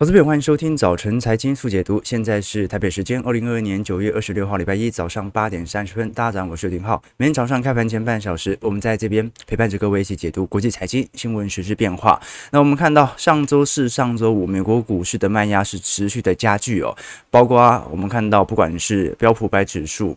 投资朋友，欢迎收听早晨财经速解读。现在是台北时间二零二二年九月二十六号礼拜一早上八点三十分。大家好，我是林浩。每天早上开盘前半小时，我们在这边陪伴着各位一起解读国际财经新闻、时事变化。那我们看到上周四、上周五，美国股市的卖压是持续的加剧哦，包括我们看到，不管是标普百指数。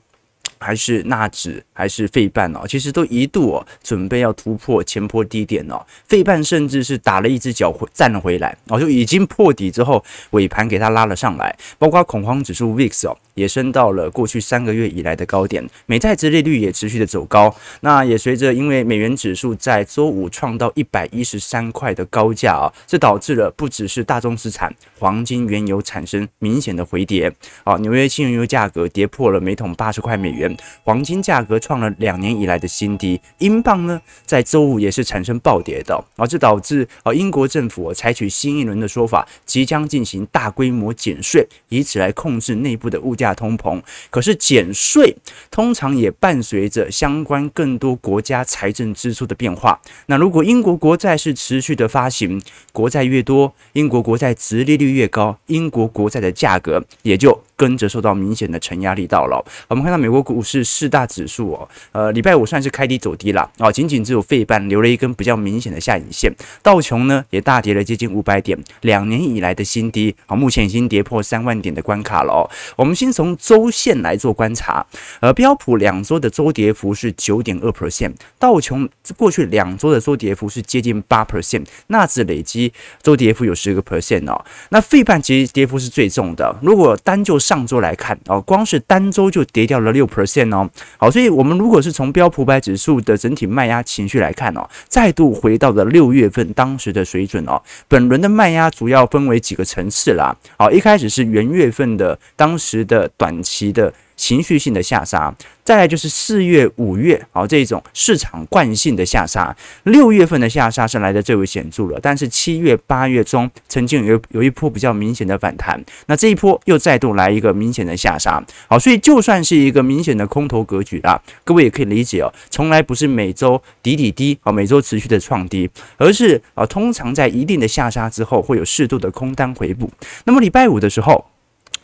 还是纳指，还是费半哦，其实都一度哦准备要突破前坡低点哦，费半甚至是打了一只脚回站了回来哦，就已经破底之后尾盘给它拉了上来，包括恐慌指数 VIX 哦也升到了过去三个月以来的高点，美债殖利率也持续的走高，那也随着因为美元指数在周五创到一百一十三块的高价啊，这导致了不只是大宗资产黄金、原油产生明显的回跌啊，纽约轻原油价格跌破了每桶八十块美元。黄金价格创了两年以来的新低，英镑呢在周五也是产生暴跌的，而这导致啊英国政府采取新一轮的说法，即将进行大规模减税，以此来控制内部的物价通膨。可是减税通常也伴随着相关更多国家财政支出的变化。那如果英国国债是持续的发行，国债越多，英国国债殖利率越高，英国国债的价格也就跟着受到明显的承压力道了。我们看到美国股市四大指数哦，呃，礼拜五算是开低走低了啊，仅仅只有费半留了一根比较明显的下影线。道琼呢也大跌了接近五百点，两年以来的新低啊，目前已经跌破三万点的关卡了哦。我们先从周线来做观察，呃，标普两周的周跌幅是九点二 percent，道琼过去两周的周跌幅是接近八 percent，纳指累积周跌幅有十个 percent 哦。那费半其实跌幅是最重的，如果单就上周来看哦，光是单周就跌掉了六 percent 哦。好，所以我们如果是从标普百指数的整体卖压情绪来看哦，再度回到了六月份当时的水准哦。本轮的卖压主要分为几个层次啦。好，一开始是元月份的当时的短期的。情绪性的下杀，再来就是四月、五月，好，这种市场惯性的下杀。六月份的下杀是来的最为显著了，但是七月、八月中曾经有有一波比较明显的反弹，那这一波又再度来一个明显的下杀。好，所以就算是一个明显的空头格局啊，各位也可以理解哦，从来不是每周底底低啊，每周持续的创低，而是啊，通常在一定的下杀之后会有适度的空单回补。那么礼拜五的时候。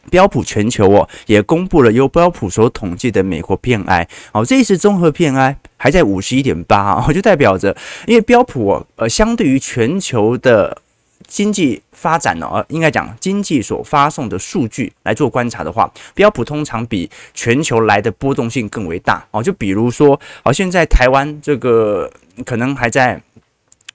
标普全球哦，也公布了由标普所统计的美国 PMI，哦，这一次综合 PMI 还在五十一点八啊，就代表着，因为标普哦，呃，相对于全球的经济发展呢，呃，应该讲经济所发送的数据来做观察的话，标普通常比全球来的波动性更为大哦。就比如说，好，现在台湾这个可能还在。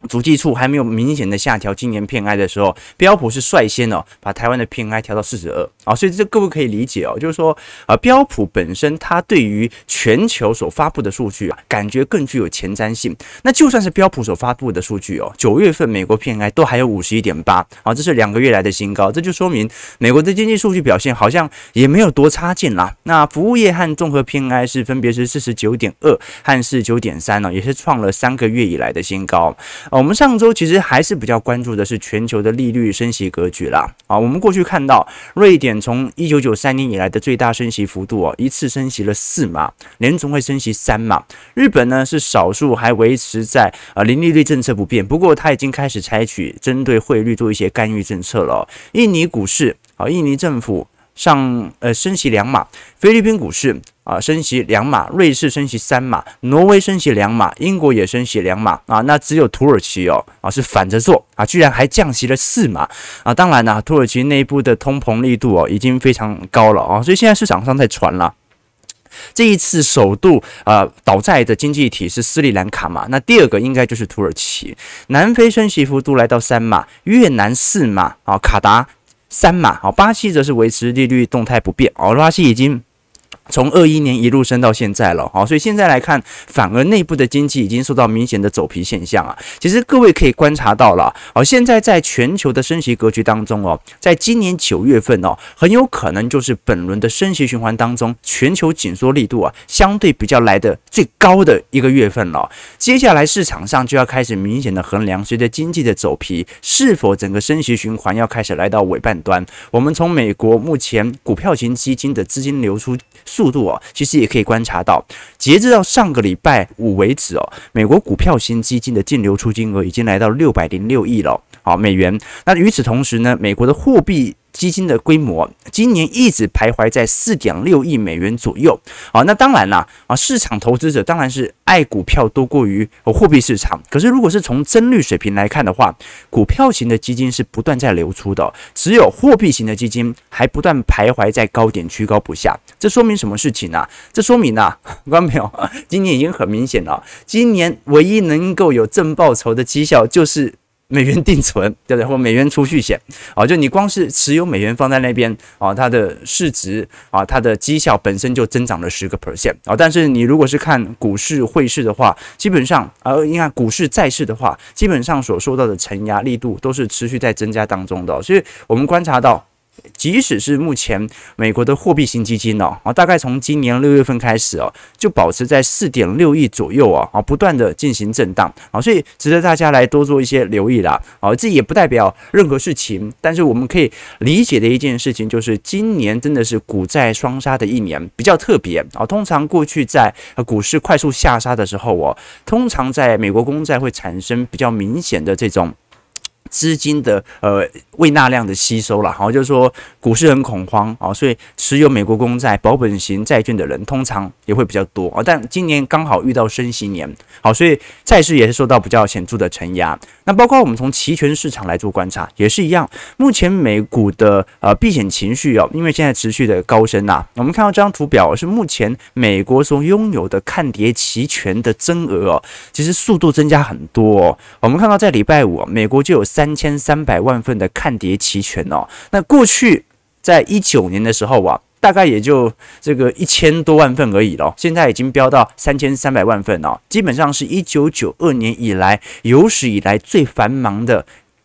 足迹处还没有明显的下调今年 PMI 的时候，标普是率先哦把台湾的 PMI 调到四十二啊，所以这各位可以理解哦，就是说啊标普本身它对于全球所发布的数据啊，感觉更具有前瞻性。那就算是标普所发布的数据哦，九月份美国 PMI 都还有五十一点八啊，这是两个月来的新高，这就说明美国的经济数据表现好像也没有多差劲啦。那服务业和综合 PMI 是分别是四十九点二和四十九点三呢，也是创了三个月以来的新高。我们上周其实还是比较关注的是全球的利率升息格局啦。啊，我们过去看到瑞典从一九九三年以来的最大升息幅度哦，一次升息了四码，联总会升息三码。日本呢是少数还维持在啊零利率政策不变，不过它已经开始采取针对汇率做一些干预政策了。印尼股市啊，印尼政府上呃升息两码，菲律宾股市。啊，升息两码，瑞士升息三码，挪威升息两码，英国也升息两码啊，那只有土耳其哦啊是反着做啊，居然还降息了四码啊！当然呢，土耳其内部的通膨力度哦已经非常高了啊，所以现在市场上在传了，这一次首度啊倒债的经济体是斯里兰卡嘛，那第二个应该就是土耳其，南非升息幅度来到三码，越南四码啊，卡达三码好，巴西则是维持利率动态不变好，巴西已经。从二一年一路升到现在了，好，所以现在来看，反而内部的经济已经受到明显的走皮现象啊。其实各位可以观察到了，哦，现在在全球的升息格局当中哦，在今年九月份哦，很有可能就是本轮的升息循环当中，全球紧缩力度啊相对比较来的最高的一个月份了。接下来市场上就要开始明显的衡量，随着经济的走皮，是否整个升息循环要开始来到尾半端。我们从美国目前股票型基金的资金流出。速度哦，其实也可以观察到，截至到上个礼拜五为止哦，美国股票型基金的净流出金额已经来到六百零六亿了，好美元。那与此同时呢，美国的货币基金的规模今年一直徘徊在四点六亿美元左右。好，那当然啦，啊，市场投资者当然是爱股票多过于货币市场。可是如果是从增率水平来看的话，股票型的基金是不断在流出的，只有货币型的基金还不断徘徊在高点，居高不下。这说明什么事情呢？这说明啊，观众朋友，今年已经很明显了，今年唯一能够有正报酬的绩效就是。美元定存，对不对？或美元储蓄险，啊，就你光是持有美元放在那边，啊，它的市值啊，它的绩效本身就增长了十个 percent，啊，但是你如果是看股市、汇市的话，基本上，啊，你看股市、债市的话，基本上所受到的承压力度都是持续在增加当中的，所以我们观察到。即使是目前美国的货币型基金哦，啊，大概从今年六月份开始哦，就保持在四点六亿左右啊，啊，不断的进行震荡啊，所以值得大家来多做一些留意啦。啊，这也不代表任何事情，但是我们可以理解的一件事情就是，今年真的是股债双杀的一年，比较特别啊。通常过去在股市快速下杀的时候哦，通常在美国公债会产生比较明显的这种。资金的呃未纳量的吸收了，好，就是说股市很恐慌啊，所以持有美国公债保本型债券的人通常也会比较多啊。但今年刚好遇到升息年，好，所以债市也是受到比较显著的承压。那包括我们从期权市场来做观察，也是一样。目前美股的呃避险情绪哦，因为现在持续的高升呐，我们看到这张图表是目前美国所拥有的看跌期权的增额哦，其实速度增加很多哦。我们看到在礼拜五，美国就有三。千三百万份的看跌期权哦，那过去在一九年的时候啊，大概也就这个一千多万份而已咯，现在已经飙到三千三百万份哦，基本上是一九九二年以来有史以来最繁忙的。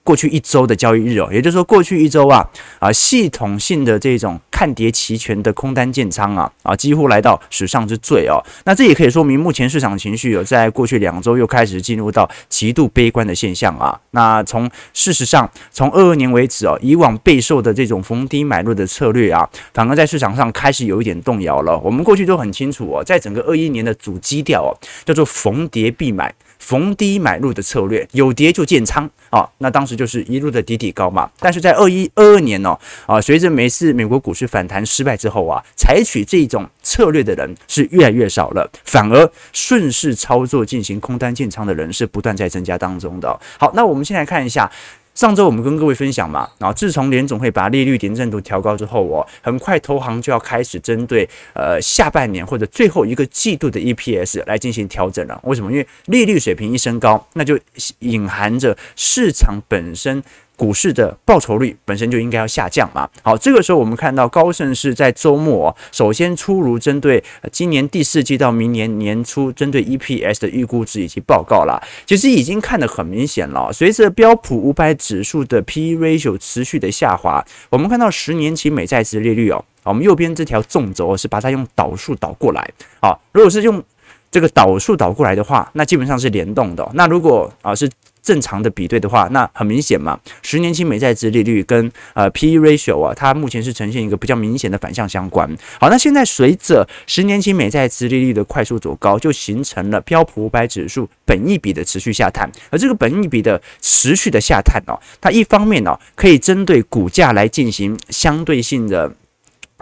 过去一周的交易日哦，也就是说过去一周啊啊，系统性的这种看跌期权的空单建仓啊啊，几乎来到史上之最哦。那这也可以说明目前市场情绪有在过去两周又开始进入到极度悲观的现象啊。那从事实上，从二二年为止哦，以往备受的这种逢低买入的策略啊，反而在市场上开始有一点动摇了。我们过去都很清楚哦，在整个二一年的主基调哦，叫做逢跌必买。逢低买入的策略，有跌就建仓啊，那当时就是一路的底底高嘛。但是在二一二二年呢，啊，随着每次美国股市反弹失败之后啊，采取这种策略的人是越来越少了，反而顺势操作进行空单建仓的人是不断在增加当中的。好，那我们先来看一下。上周我们跟各位分享嘛，然后自从联总会把利率点阵图调高之后，哦，很快投行就要开始针对呃下半年或者最后一个季度的 EPS 来进行调整了。为什么？因为利率水平一升高，那就隐含着市场本身。股市的报酬率本身就应该要下降嘛。好，这个时候我们看到高盛是在周末首先出炉针对今年第四季到明年年初针对 EPS 的预估值以及报告啦。其实已经看得很明显了。随着标普五百指数的 PE ratio 持续的下滑，我们看到十年期美债殖利率哦，我们右边这条纵轴是把它用倒数倒过来。好，如果是用这个倒数倒过来的话，那基本上是联动的。那如果啊是正常的比对的话，那很明显嘛，十年期美债殖利率跟呃 PE ratio 啊，它目前是呈现一个比较明显的反向相关。好，那现在随着十年期美债殖利率的快速走高，就形成了标普五百指数本益比的持续下探。而这个本益比的持续的下探哦，它一方面哦可以针对股价来进行相对性的。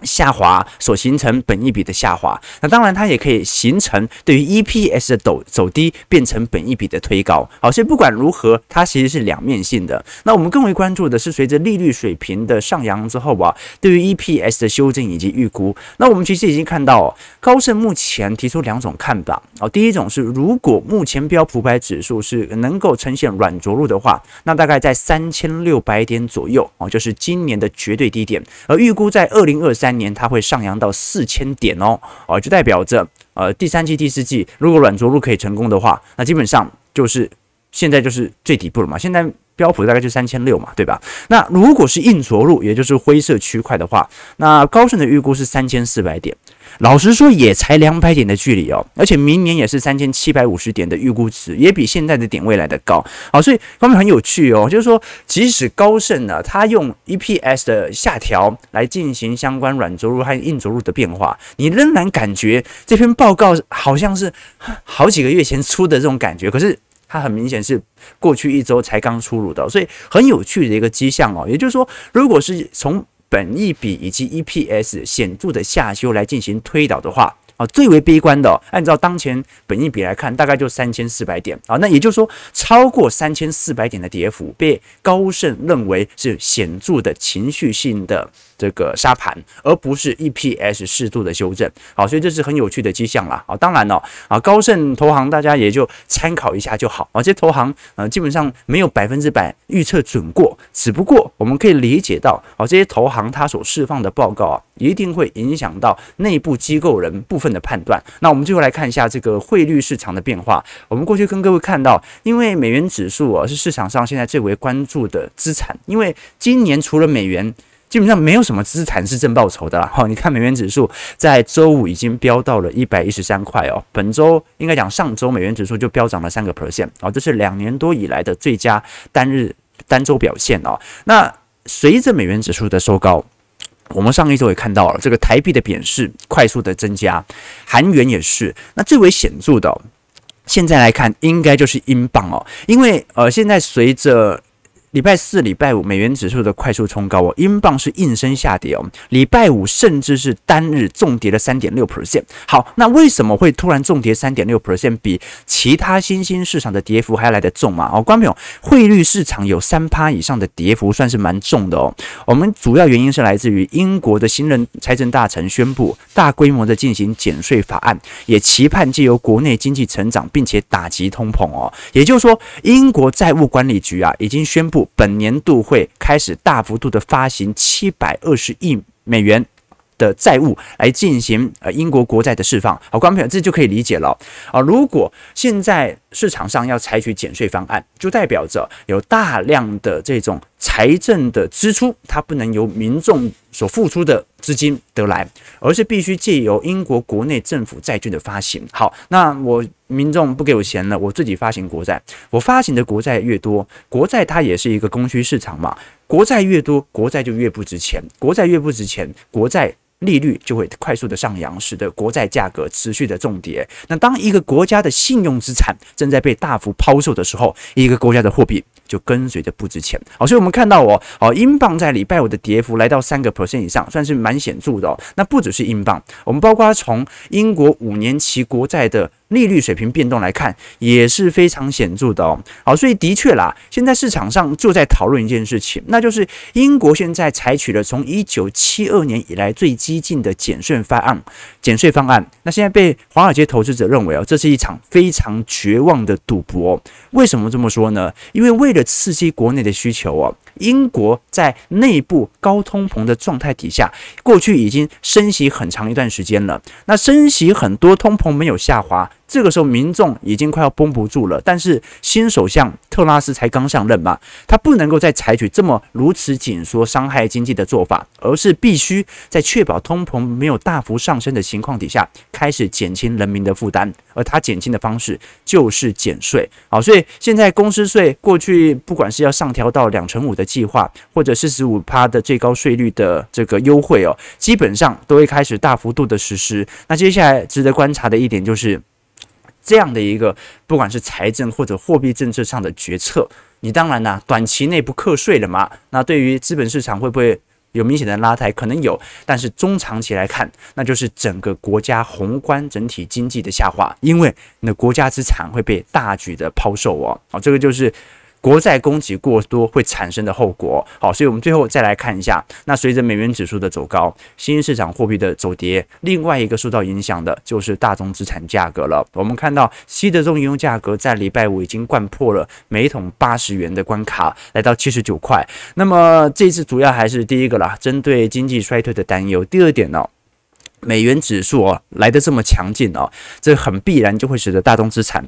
下滑所形成本一笔的下滑，那当然它也可以形成对于 EPS 的走走低变成本一笔的推高。好，所以不管如何，它其实是两面性的。那我们更为关注的是随着利率水平的上扬之后啊，对于 EPS 的修正以及预估。那我们其实已经看到，高盛目前提出两种看法。哦，第一种是如果目前标普百指数是能够呈现软着陆的话，那大概在三千六百点左右哦，就是今年的绝对低点。而预估在二零二三。三年它会上扬到四千点哦，哦，就代表着呃第三季、第四季如果软着陆可以成功的话，那基本上就是现在就是最底部了嘛。现在标普大概就三千六嘛，对吧？那如果是硬着陆，也就是灰色区块的话，那高盛的预估是三千四百点。老实说也才两百点的距离哦，而且明年也是三千七百五十点的预估值，也比现在的点位来得高。好，所以方面很有趣哦，就是说即使高盛呢，它用 EPS 的下调来进行相关软着陆和硬着陆的变化，你仍然感觉这篇报告好像是好几个月前出的这种感觉，可是它很明显是过去一周才刚出炉的，所以很有趣的一个迹象哦。也就是说，如果是从本益比以及 EPS 显著的下修来进行推导的话，啊，最为悲观的，按照当前本益比来看，大概就三千四百点啊。那也就是说，超过三千四百点的跌幅被高盛认为是显著的情绪性的这个沙盘，而不是 EPS 适度的修正。好，所以这是很有趣的迹象啦。啊，当然了，啊，高盛投行大家也就参考一下就好。啊，这些投行呃基本上没有百分之百预测准过，只不过我们可以理解到，啊，这些投行它所释放的报告啊，一定会影响到内部机构人部分的判断。那我们最后来看一下这个汇率市场的变化。我们过去跟各位看到，因为美元指数啊是市场上现在最为关注的资产，因为今年除了美元，基本上没有什么资产是正报酬的啦。好，你看美元指数在周五已经飙到了一百一十三块哦，本周应该讲上周美元指数就飙涨了三个 percent 哦，这是两年多以来的最佳单日单周表现哦。那随着美元指数的收高。我们上一周也看到了这个台币的贬势快速的增加，韩元也是。那最为显著的，现在来看应该就是英镑哦，因为呃，现在随着。礼拜四、礼拜五，美元指数的快速冲高哦，英镑是应声下跌哦。礼拜五甚至是单日重跌了三点六 percent。好，那为什么会突然重跌三点六 percent？比其他新兴市场的跌幅还要来得重嘛？哦，观众朋友，汇率市场有三趴以上的跌幅，算是蛮重的哦。我们主要原因是来自于英国的新任财政大臣宣布大规模的进行减税法案，也期盼借由国内经济成长，并且打击通膨哦。也就是说，英国债务管理局啊已经宣布。本年度会开始大幅度的发行七百二十亿美元。的债务来进行呃英国国债的释放。好，观众朋友，这就可以理解了啊。如果现在市场上要采取减税方案，就代表着有大量的这种财政的支出，它不能由民众所付出的资金得来，而是必须借由英国国内政府债券的发行。好，那我民众不给我钱了，我自己发行国债。我发行的国债越多，国债它也是一个供需市场嘛，国债越多，国债就越不值钱，国债越不值钱，国债。利率就会快速的上扬，使得国债价格持续的重跌。那当一个国家的信用资产正在被大幅抛售的时候，一个国家的货币就跟随着不值钱。好，所以我们看到哦，哦，英镑在礼拜五的跌幅来到三个 percent 以上，算是蛮显著的哦。那不只是英镑，我们包括从英国五年期国债的。利率水平变动来看也是非常显著的哦。好，所以的确啦，现在市场上就在讨论一件事情，那就是英国现在采取了从一九七二年以来最激进的减税方案。减税方案，那现在被华尔街投资者认为哦，这是一场非常绝望的赌博。为什么这么说呢？因为为了刺激国内的需求哦，英国在内部高通膨的状态底下，过去已经升息很长一段时间了。那升息很多，通膨没有下滑。这个时候，民众已经快要绷不住了。但是新首相特拉斯才刚上任嘛，他不能够再采取这么如此紧缩、伤害经济的做法，而是必须在确保通膨没有大幅上升的情况底下，开始减轻人民的负担。而他减轻的方式就是减税。好，所以现在公司税过去不管是要上调到两成五的计划，或者四十五趴的最高税率的这个优惠哦，基本上都会开始大幅度的实施。那接下来值得观察的一点就是。这样的一个，不管是财政或者货币政策上的决策，你当然呢，短期内不课税了嘛？那对于资本市场会不会有明显的拉抬？可能有，但是中长期来看，那就是整个国家宏观整体经济的下滑，因为你的国家资产会被大举的抛售哦。好，这个就是。国债供给过多会产生的后果，好，所以我们最后再来看一下，那随着美元指数的走高，新兴市场货币的走跌，另外一个受到影响的就是大宗资产价格了。我们看到西德州原油价格在礼拜五已经灌破了每桶八十元的关卡，来到七十九块。那么这次主要还是第一个啦，针对经济衰退的担忧。第二点呢，美元指数哦来得这么强劲哦，这很必然就会使得大宗资产。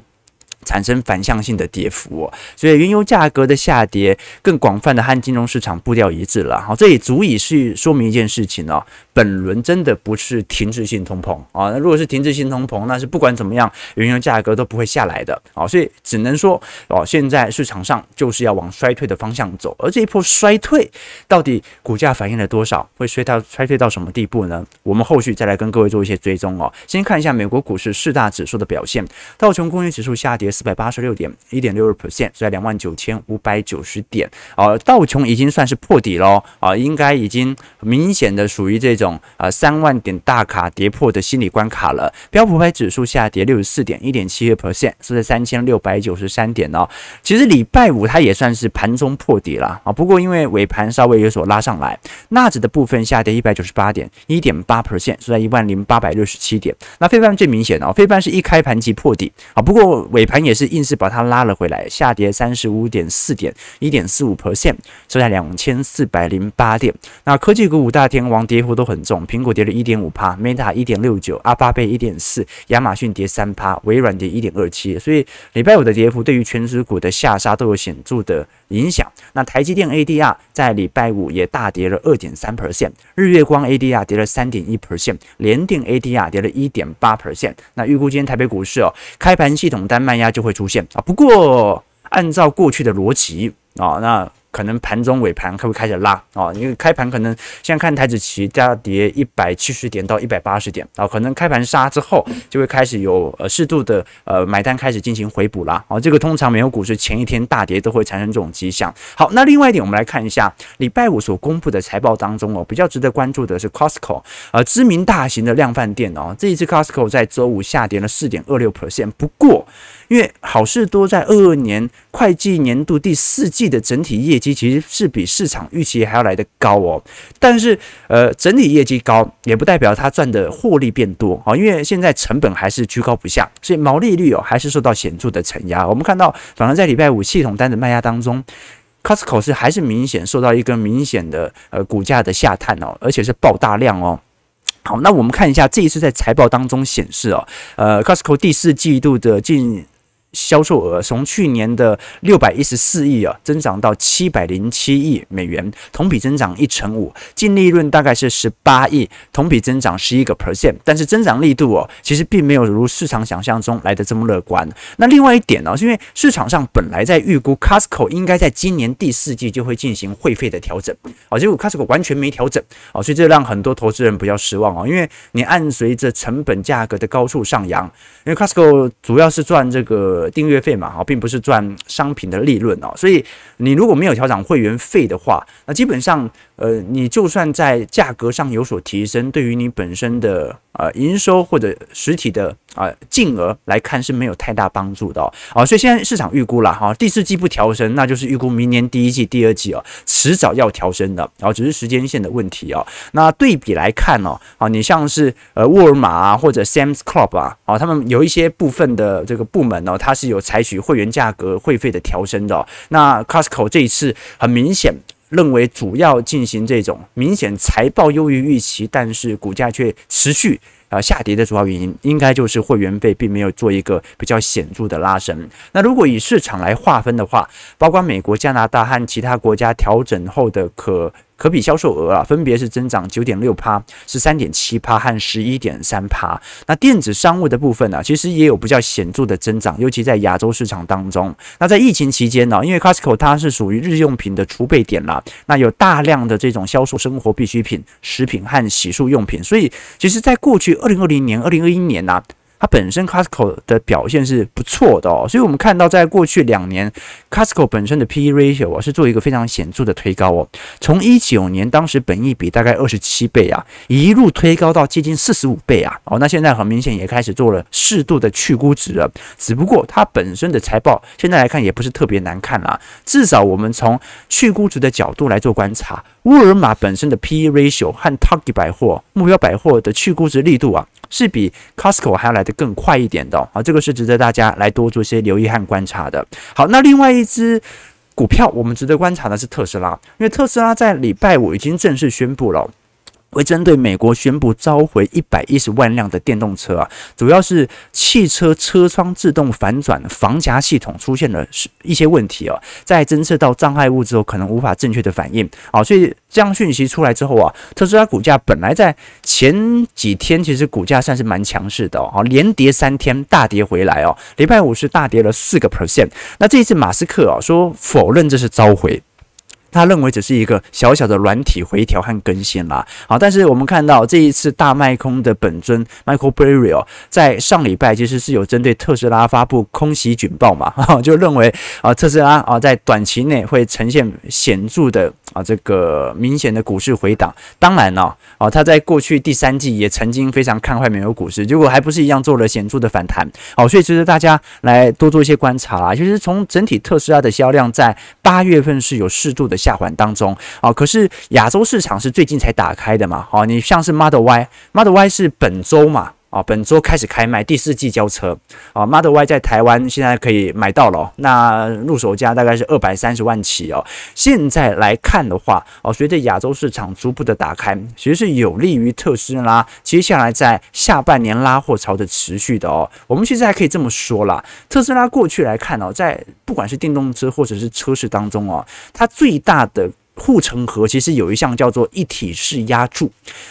产生反向性的跌幅哦。所以原油价格的下跌，更广泛的和金融市场步调一致了。好，这也足以是说明一件事情哦，本轮真的不是停滞性通膨啊。那如果是停滞性通膨，那是不管怎么样，原油价格都不会下来的啊。所以只能说哦，现在市场上就是要往衰退的方向走，而这一波衰退到底股价反映了多少，会衰到衰退到什么地步呢？我们后续再来跟各位做一些追踪哦。先看一下美国股市四大指数的表现，道琼工业指数下跌四百八十六点，一点六二 percent，是在两万九千五百九十点。哦，道琼已经算是破底喽，啊，应该已经明显的属于这种啊三万点大卡跌破的心理关卡了。标普百指数下跌六十四点，一点七二 percent，是在三千六百九十三点哦。其实礼拜五它也算是盘中破底了啊，不过因为尾盘稍微有所拉上来，纳指的部分下跌一百九十八点，一点八 percent，是在一万零八百六十七点。那非半最明显哦，非半是一开盘即破底啊，不过尾盘也是硬是把它拉了回来，下跌三十五点四点，一点四五 percent，收在两千四百零八点。那科技股五大天王跌幅都很重，苹果跌了一点五趴，Meta 一点六九，阿巴贝一点四，亚马逊跌三趴，微软跌一点二七。所以礼拜五的跌幅对于全指股的下杀都有显著的影响。那台积电 ADR 在礼拜五也大跌了二点三 percent，日月光 ADR 跌了三点一 percent，联电 ADR 跌了一点八 percent。那预估今天台北股市哦，开盘系统单卖压就会出现啊。不过按照过去的逻辑啊，那。可能盘中尾盘会不会开始拉啊？因为开盘可能现在看台子期大跌一百七十点到一百八十点啊，可能开盘杀之后就会开始有呃适度的呃买单开始进行回补啦啊。这个通常美国股市前一天大跌都会产生这种迹象。好，那另外一点我们来看一下礼拜五所公布的财报当中哦，比较值得关注的是 Costco，呃，知名大型的量贩店哦，这一次 Costco 在周五下跌了四点二六 percent，不过。因为好事多在二二年会计年度第四季的整体业绩其实是比市场预期还要来得高哦，但是呃整体业绩高也不代表它赚的获利变多啊，因为现在成本还是居高不下，所以毛利率哦还是受到显著的承压。我们看到，反而在礼拜五系统单的卖压当中，Costco 是还是明显受到一个明显的呃股价的下探哦，而且是爆大量哦。好，那我们看一下这一次在财报当中显示哦，呃 Costco 第四季度的近销售额从去年的六百一十四亿啊，增长到七百零七亿美元，同比增长一成五，净利润大概是十八亿，同比增长十一个 percent，但是增长力度哦，其实并没有如市场想象中来的这么乐观。那另外一点呢，是因为市场上本来在预估 Costco 应该在今年第四季就会进行会费的调整，哦，结果 Costco 完全没调整，哦，所以这让很多投资人比较失望哦，因为你按随着成本价格的高速上扬，因为 Costco 主要是赚这个。订阅费嘛，哈，并不是赚商品的利润哦，所以你如果没有调整会员费的话，那基本上，呃，你就算在价格上有所提升，对于你本身的呃营收或者实体的啊净额来看是没有太大帮助的哦，啊，所以现在市场预估了哈，第四季不调升，那就是预估明年第一季、第二季哦，迟早要调升的，然后只是时间线的问题哦。那对比来看哦，啊，你像是呃沃尔玛啊或者 Sam's Club 啊，啊，他们有一些部分的这个部门呢，它是有采取会员价格会费的调升的。那 Costco 这一次很明显。认为主要进行这种明显财报优于预期，但是股价却持续啊下跌的主要原因，应该就是会员费并没有做一个比较显著的拉升。那如果以市场来划分的话，包括美国、加拿大和其他国家调整后的可。可比销售额啊，分别是增长九点六趴、十三点七趴和十一点三趴。那电子商务的部分呢、其实也有比较显著的增长，尤其在亚洲市场当中。那在疫情期间呢，因为 Costco 它是属于日用品的储备点啦，那有大量的这种销售生活必需品、食品和洗漱用品，所以其实在过去二零二零年、二零二一年呐、啊。它本身 Costco 的表现是不错的哦，所以我们看到在过去两年，Costco 本身的 PE ratio 啊是做一个非常显著的推高哦，从一九年当时本益比大概二十七倍啊，一路推高到接近四十五倍啊，哦，那现在很明显也开始做了适度的去估值了，只不过它本身的财报现在来看也不是特别难看啦，至少我们从去估值的角度来做观察，沃尔玛本身的 PE ratio 和 Target 百货、目标百货的去估值力度啊。是比 Costco 还要来更快一点的啊，这个是值得大家来多做些留意和观察的。好，那另外一只股票我们值得观察的是特斯拉，因为特斯拉在礼拜五已经正式宣布了。会针对美国宣布召回一百一十万辆的电动车啊，主要是汽车车窗自动反转防夹系统出现了一些问题啊，在侦测到障碍物之后，可能无法正确的反应啊，所以这样讯息出来之后啊，特斯拉股价本来在前几天其实股价算是蛮强势的哦，连跌三天大跌回来哦，礼拜五是大跌了四个 percent，那这一次马斯克啊说否认这是召回。他认为只是一个小小的软体回调和更新啦，好，但是我们看到这一次大卖空的本尊 Michael Burry 在上礼拜其实是有针对特斯拉发布空袭警报嘛，哈就认为啊特斯拉啊在短期内会呈现显著的啊这个明显的股市回档。当然呢，啊他在过去第三季也曾经非常看坏美国股市，结果还不是一样做了显著的反弹。好，所以其实大家来多做一些观察啦。其实从整体特斯拉的销量在八月份是有适度的。下滑当中啊，可是亚洲市场是最近才打开的嘛，好，你像是 Model Y，Model Y 是本周嘛。啊，本周开始开卖，第四季交车啊，Model Y 在台湾现在可以买到了，那入手价大概是二百三十万起哦。现在来看的话，哦，随着亚洲市场逐步的打开，其实是有利于特斯拉接下来在下半年拉货潮的持续的哦。我们其实还可以这么说啦，特斯拉过去来看哦，在不管是电动车或者是车市当中哦，它最大的。护城河其实有一项叫做一体式压铸，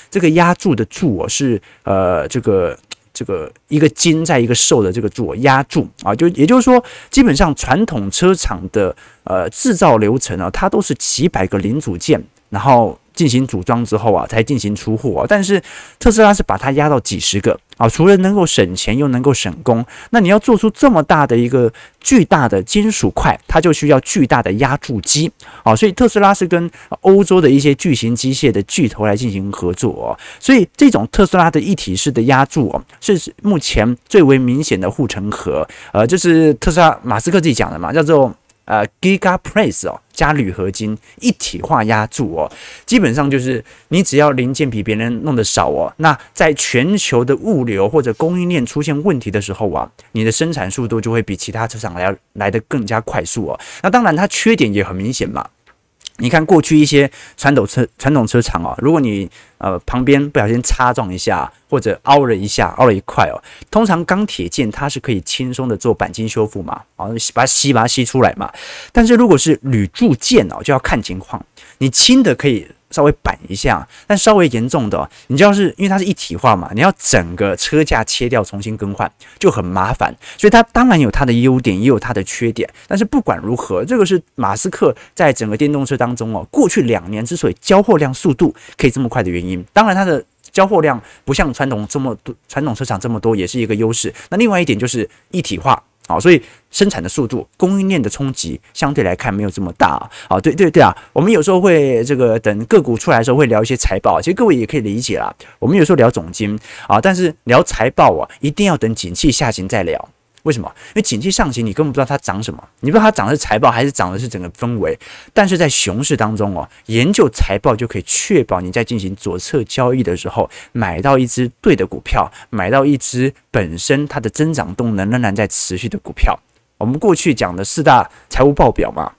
这个压铸的铸哦是呃这个这个一个金在一个兽的这个铸压铸啊，就也就是说，基本上传统车厂的呃制造流程啊，它都是几百个零组件，然后。进行组装之后啊，才进行出货啊。但是特斯拉是把它压到几十个啊，除了能够省钱，又能够省工。那你要做出这么大的一个巨大的金属块，它就需要巨大的压铸机啊。所以特斯拉是跟欧洲的一些巨型机械的巨头来进行合作哦。所以这种特斯拉的一体式的压铸哦，是目前最为明显的护城河。呃，就是特斯拉马斯克自己讲的嘛，叫做。呃，Gigapress 哦，加铝合金一体化压铸哦，基本上就是你只要零件比别人弄得少哦，那在全球的物流或者供应链出现问题的时候啊，你的生产速度就会比其他车厂来来的更加快速哦。那当然，它缺点也很明显嘛。你看过去一些传统车传统车厂哦，如果你呃旁边不小心擦撞一下，或者凹了一下，凹了一块哦，通常钢铁件它是可以轻松的做钣金修复嘛，哦，把它吸把它吸出来嘛。但是如果是铝铸件哦，就要看情况，你轻的可以。稍微板一下，但稍微严重的，你就要是因为它是一体化嘛，你要整个车架切掉重新更换就很麻烦，所以它当然有它的优点，也有它的缺点。但是不管如何，这个是马斯克在整个电动车当中哦，过去两年之所以交货量速度可以这么快的原因。当然，它的交货量不像传统这么多，传统车厂这么多也是一个优势。那另外一点就是一体化。好，所以生产的速度、供应链的冲击相对来看没有这么大。啊。啊，对对对啊，我们有时候会这个等个股出来的时候会聊一些财报，其实各位也可以理解啦。我们有时候聊总金啊，但是聊财报啊，一定要等景气下行再聊。为什么？因为景气上行，你根本不知道它涨什么，你不知道它涨的是财报还是涨的是整个氛围。但是在熊市当中哦，研究财报就可以确保你在进行左侧交易的时候，买到一只对的股票，买到一只本身它的增长动能仍然在持续的股票。我们过去讲的四大财务报表嘛，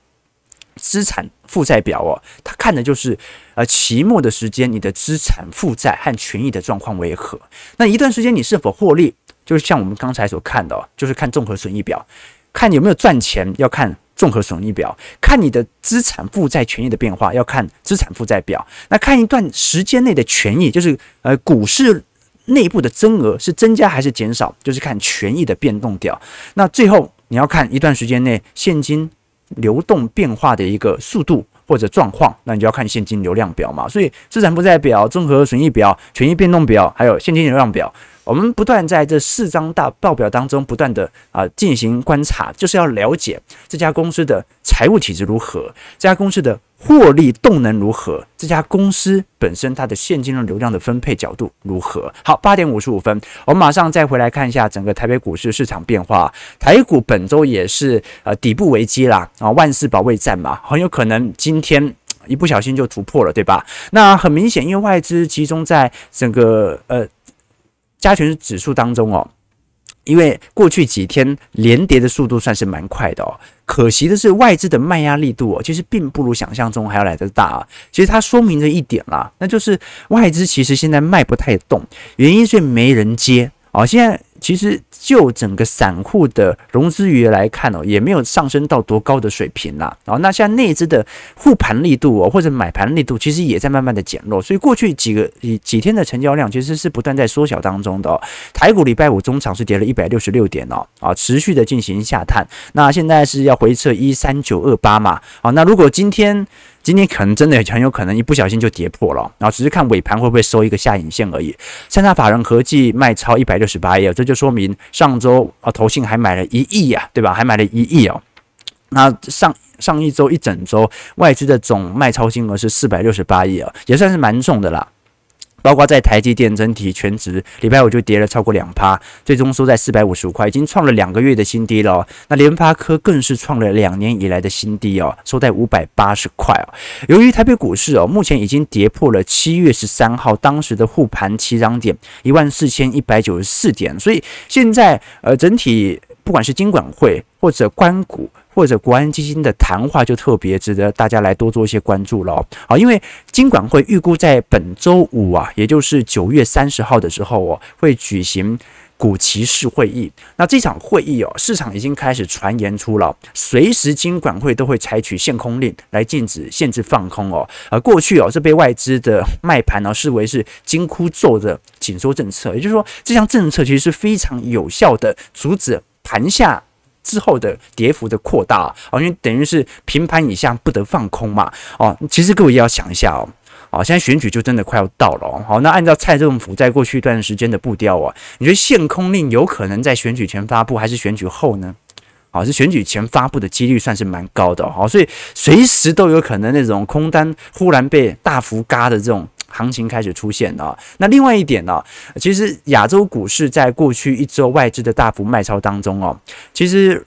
资产负债表哦，它看的就是呃期末的时间，你的资产负债和权益的状况为何？那一段时间你是否获利？就是像我们刚才所看的，就是看综合损益表，看有没有赚钱，要看综合损益表；看你的资产负债权益的变化，要看资产负债表。那看一段时间内的权益，就是呃股市内部的增额是增加还是减少，就是看权益的变动表。那最后你要看一段时间内现金流动变化的一个速度或者状况，那你就要看现金流量表嘛。所以资产负债表、综合损益表、权益变动表，还有现金流量表。我们不断在这四张大报表当中不断的啊进行观察，就是要了解这家公司的财务体制如何，这家公司的获利动能如何，这家公司本身它的现金流量的分配角度如何。好，八点五十五分，我们马上再回来看一下整个台北股市市场变化。台股本周也是呃底部危机啦啊，万事保卫战嘛，很有可能今天一不小心就突破了，对吧？那很明显，因为外资集中在整个呃。加权指数当中哦，因为过去几天连跌的速度算是蛮快的哦，可惜的是，外资的卖压力度哦，其实并不如想象中还要来得大啊。其实它说明了一点啦，那就是外资其实现在卖不太动，原因是没人接哦。现在。其实就整个散户的融资余额来看哦，也没有上升到多高的水平啦。哦，那像内资的护盘力度哦，或者买盘力度，其实也在慢慢的减弱。所以过去几个几几天的成交量其实是不断在缩小当中的哦。台股礼拜五中场是跌了一百六十六点哦，啊，持续的进行下探。那现在是要回测一三九二八嘛？啊，那如果今天。今天可能真的很有可能一不小心就跌破了，然后只是看尾盘会不会收一个下影线而已。三大法人合计卖超一百六十八亿，这就说明上周啊投信还买了一亿呀，对吧？还买了一亿哦。那上上一周一整周外资的总卖超金额是四百六十八亿啊，也算是蛮重的啦。包括在台积电整体全值，礼拜五就跌了超过两趴，最终收在四百五十五块，已经创了两个月的新低了哦。那联发科更是创了两年以来的新低哦，收在五百八十块哦。由于台北股市哦，目前已经跌破了七月十三号当时的护盘起涨点一万四千一百九十四点，所以现在呃整体不管是金管会或者关股。或者国安基金的谈话就特别值得大家来多做一些关注了好，因为金管会预估在本周五啊，也就是九月三十号的时候哦，会举行股期式会议。那这场会议哦，市场已经开始传言出了，随时金管会都会采取限空令来禁止、限制放空哦。而过去哦，这被外资的卖盘呢视为是金箍咒的紧缩政策，也就是说，这项政策其实是非常有效的阻止盘下。之后的跌幅的扩大哦，因为等于是平盘以下不得放空嘛哦。其实各位也要想一下哦，哦，现在选举就真的快要到了哦。好，那按照蔡政府在过去一段时间的步调啊，你觉得限空令有可能在选举前发布，还是选举后呢？好，是选举前发布的几率算是蛮高的哦。所以随时都有可能那种空单忽然被大幅嘎的这种。行情开始出现了。那另外一点呢，其实亚洲股市在过去一周外资的大幅卖超当中哦，其实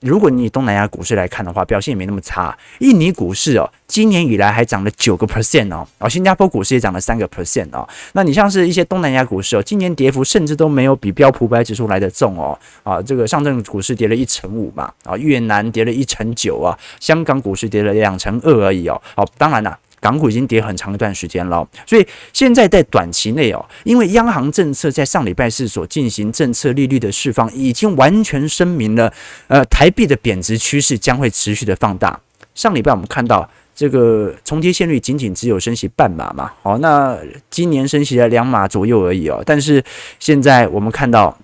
如果你以东南亚股市来看的话，表现也没那么差。印尼股市哦，今年以来还涨了九个 percent 哦，哦，新加坡股市也涨了三个 percent 哦。那你像是一些东南亚股市哦，今年跌幅甚至都没有比标普五百指数来得重哦。啊，这个上证股市跌了一成五嘛，啊，越南跌了一成九啊，香港股市跌了两成二而已哦。好，当然了。港股已经跌很长一段时间了，所以现在在短期内哦，因为央行政策在上礼拜四所进行政策利率的释放，已经完全声明了，呃，台币的贬值趋势将会持续的放大。上礼拜我们看到这个重贴现率仅仅只有升息半码嘛，好，那今年升息了两码左右而已哦，但是现在我们看到。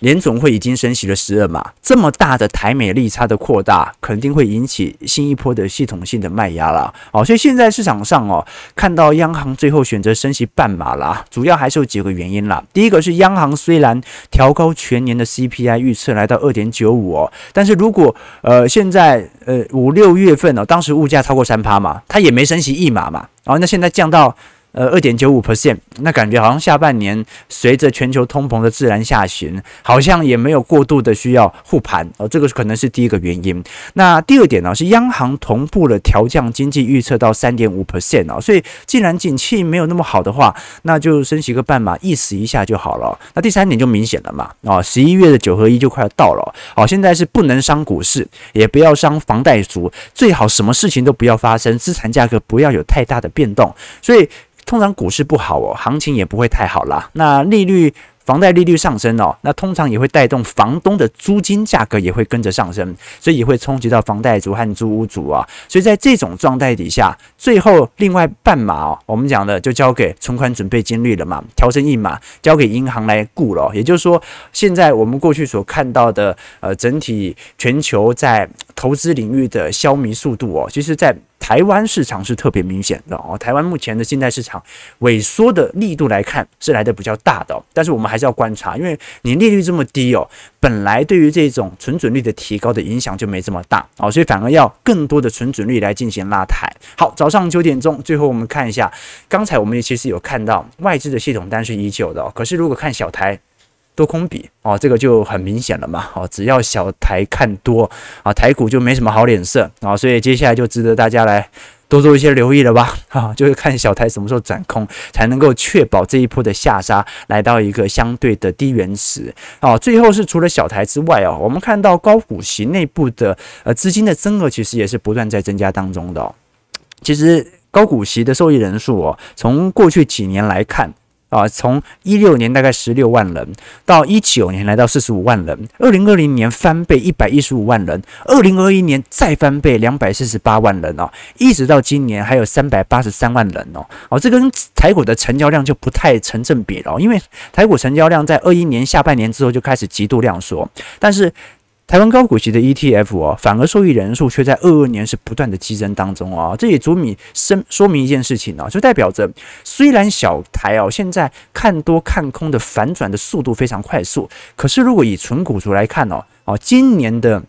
联总会已经升息了十二码，这么大的台美利差的扩大，肯定会引起新一波的系统性的卖压了。哦，所以现在市场上哦，看到央行最后选择升息半码啦，主要还是有几个原因啦。第一个是央行虽然调高全年的 CPI 预测来到二点九五哦，但是如果呃现在呃五六月份哦，当时物价超过三趴嘛，它也没升息一码嘛，然后那现在降到。呃，二点九五 percent，那感觉好像下半年随着全球通膨的自然下行，好像也没有过度的需要护盘哦，这个可能是第一个原因。那第二点呢，是央行同步了调降经济预测到三点五 percent 哦，所以既然景气没有那么好的话，那就升息个半码，意思一下就好了。那第三点就明显了嘛，哦，十一月的九合一就快要到了，哦，现在是不能伤股市，也不要伤房贷族，最好什么事情都不要发生，资产价格不要有太大的变动，所以。通常股市不好哦，行情也不会太好啦。那利率。房贷利率上升哦，那通常也会带动房东的租金价格也会跟着上升，所以也会冲击到房贷族和租屋族啊。所以在这种状态底下，最后另外半码哦，我们讲的就交给存款准备金率了嘛，调升一码交给银行来顾了。也就是说，现在我们过去所看到的呃整体全球在投资领域的消弭速度哦，其实在台湾市场是特别明显的哦。台湾目前的信贷市场萎缩的力度来看是来的比较大的，但是我们还是要观察，因为你利率这么低哦，本来对于这种存准率的提高的影响就没这么大哦，所以反而要更多的存准率来进行拉抬。好，早上九点钟，最后我们看一下，刚才我们也其实有看到外资的系统单是依旧的哦，可是如果看小台多空比哦，这个就很明显了嘛哦，只要小台看多啊，台股就没什么好脸色啊，所以接下来就值得大家来多做一些留意了吧，啊，就是看小台什么时候转空，才能够确保这一波的下杀来到一个相对的低原值。啊，最后是除了小台之外哦，我们看到高股息内部的呃资金的增额其实也是不断在增加当中的。其实高股息的受益人数哦，从过去几年来看。啊，从一六年大概十六万人，到一九年来到四十五万人，二零二零年翻倍一百一十五万人，二零二一年再翻倍两百四十八万人哦，一直到今年还有三百八十三万人哦，哦，这跟台股的成交量就不太成正比了，因为台股成交量在二一年下半年之后就开始极度量缩，但是。台湾高股息的 ETF 哦，反而受益人数却在二二年是不断的激增当中哦，这也足以说说明一件事情哦，就代表着虽然小台哦现在看多看空的反转的速度非常快速，可是如果以存股族来看哦，哦今年的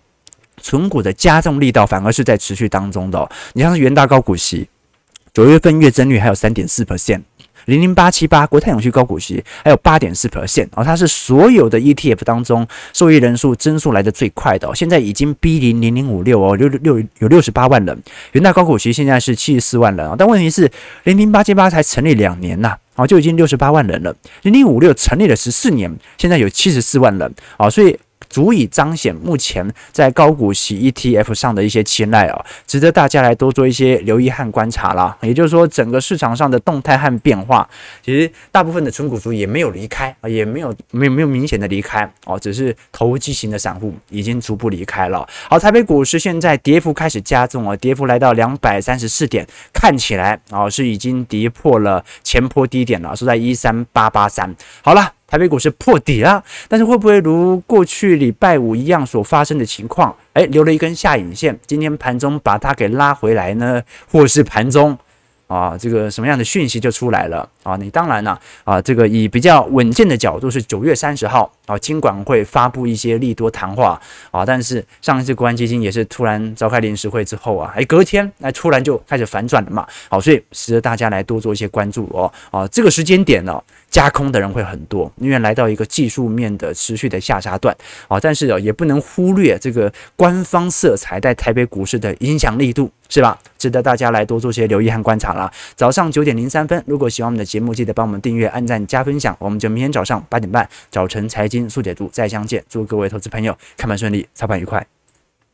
存股的加重力道反而是在持续当中的，你像是元大高股息，九月份月增率还有三点四 percent。零零八七八国泰永续高股息还有八点四 percent 哦，它是所有的 ETF 当中受益人数增速来的最快的哦，现在已经逼临零零五六哦，六六有六十八万人，元大高股息现在是七十四万人啊，但问题是零零八七八才成立两年呐，哦就已经六十八万人了，零零五六成立了十四年，现在有七十四万人啊，所以。足以彰显目前在高股息 ETF 上的一些青睐啊，值得大家来多做一些留意和观察啦。也就是说，整个市场上的动态和变化，其实大部分的存股族也没有离开啊，也没有没有没有明显的离开哦，只是投机型的散户已经逐步离开了。好，台北股市现在跌幅开始加重啊，跌幅来到两百三十四点，看起来啊是已经跌破了前波低点了，是在一三八八三。好了。台北股市破底了，但是会不会如过去礼拜五一样所发生的情况？哎，留了一根下影线，今天盘中把它给拉回来呢？或是盘中？啊，这个什么样的讯息就出来了啊？你当然了啊，这个以比较稳健的角度是九月三十号啊，金管会发布一些利多谈话啊，但是上一次国安基金也是突然召开临时会之后啊，哎，隔天哎突然就开始反转了嘛，好，所以值得大家来多做一些关注哦啊，这个时间点呢，加空的人会很多，因为来到一个技术面的持续的下杀段啊，但是啊也不能忽略这个官方色彩在台北股市的影响力度。是吧？值得大家来多做些留意和观察了。早上九点零三分，如果喜欢我们的节目，记得帮我们订阅、按赞、加分享。我们就明天早上八点半，早晨财经速解读再相见。祝各位投资朋友开盘顺利，操盘愉快。